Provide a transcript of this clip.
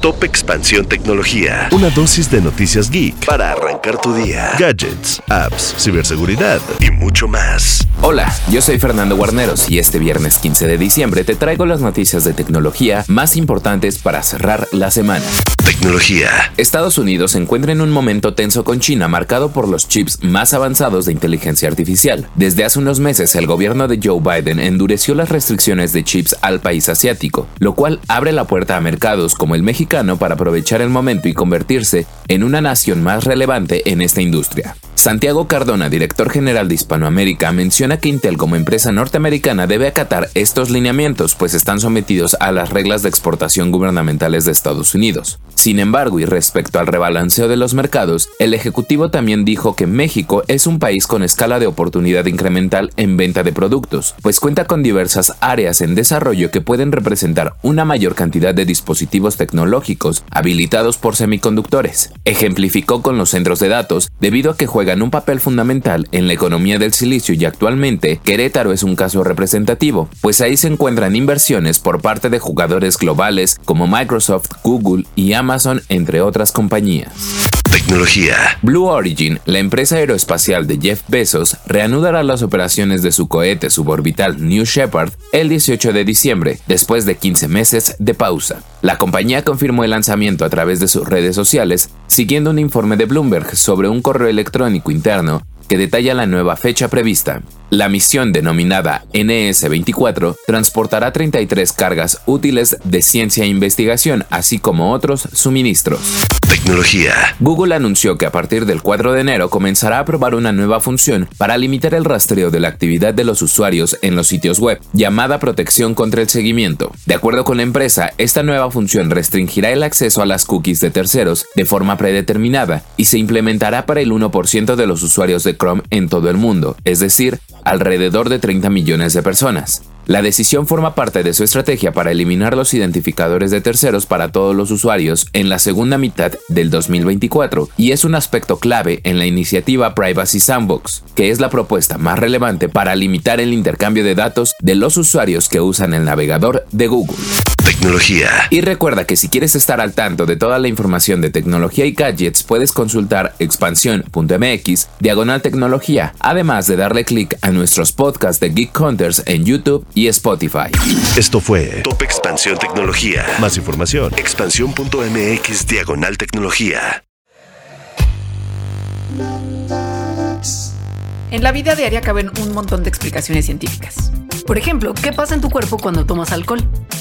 Top Expansión Tecnología. Una dosis de noticias geek para arrancar tu día. Gadgets, apps, ciberseguridad y mucho más. Hola, yo soy Fernando Guarneros y este viernes 15 de diciembre te traigo las noticias de tecnología más importantes para cerrar la semana. Tecnología. Estados Unidos se encuentra en un momento tenso con China marcado por los chips más avanzados de inteligencia artificial. Desde hace unos meses el gobierno de Joe Biden endureció las restricciones de chips al país asiático, lo cual abre la puerta a mercados como el para aprovechar el momento y convertirse en una nación más relevante en esta industria. Santiago Cardona, director general de Hispanoamérica, menciona que Intel como empresa norteamericana debe acatar estos lineamientos, pues están sometidos a las reglas de exportación gubernamentales de Estados Unidos. Sin embargo, y respecto al rebalanceo de los mercados, el Ejecutivo también dijo que México es un país con escala de oportunidad incremental en venta de productos, pues cuenta con diversas áreas en desarrollo que pueden representar una mayor cantidad de dispositivos tecnológicos habilitados por semiconductores. Ejemplificó con los centros de datos, debido a que juega un papel fundamental en la economía del silicio y actualmente Querétaro es un caso representativo, pues ahí se encuentran inversiones por parte de jugadores globales como Microsoft, Google y Amazon, entre otras compañías. Tecnología. Blue Origin, la empresa aeroespacial de Jeff Bezos, reanudará las operaciones de su cohete suborbital New Shepard el 18 de diciembre, después de 15 meses de pausa. La compañía confirmó el lanzamiento a través de sus redes sociales, siguiendo un informe de Bloomberg sobre un correo electrónico interno que detalla la nueva fecha prevista. La misión denominada NS-24 transportará 33 cargas útiles de ciencia e investigación, así como otros suministros. Tecnología. Google anunció que a partir del 4 de enero comenzará a probar una nueva función para limitar el rastreo de la actividad de los usuarios en los sitios web, llamada protección contra el seguimiento. De acuerdo con la empresa, esta nueva función restringirá el acceso a las cookies de terceros de forma predeterminada y se implementará para el 1% de los usuarios de Chrome en todo el mundo, es decir, alrededor de 30 millones de personas. La decisión forma parte de su estrategia para eliminar los identificadores de terceros para todos los usuarios en la segunda mitad del 2024 y es un aspecto clave en la iniciativa Privacy Sandbox, que es la propuesta más relevante para limitar el intercambio de datos de los usuarios que usan el navegador de Google. Tecnología. Y recuerda que si quieres estar al tanto de toda la información de tecnología y gadgets, puedes consultar expansión.mx, diagonal tecnología, además de darle clic a nuestros podcasts de Geek Hunters en YouTube y Spotify. Esto fue Top Expansión Tecnología. Más información. Expansión.mx, diagonal tecnología. En la vida diaria caben un montón de explicaciones científicas. Por ejemplo, ¿qué pasa en tu cuerpo cuando tomas alcohol?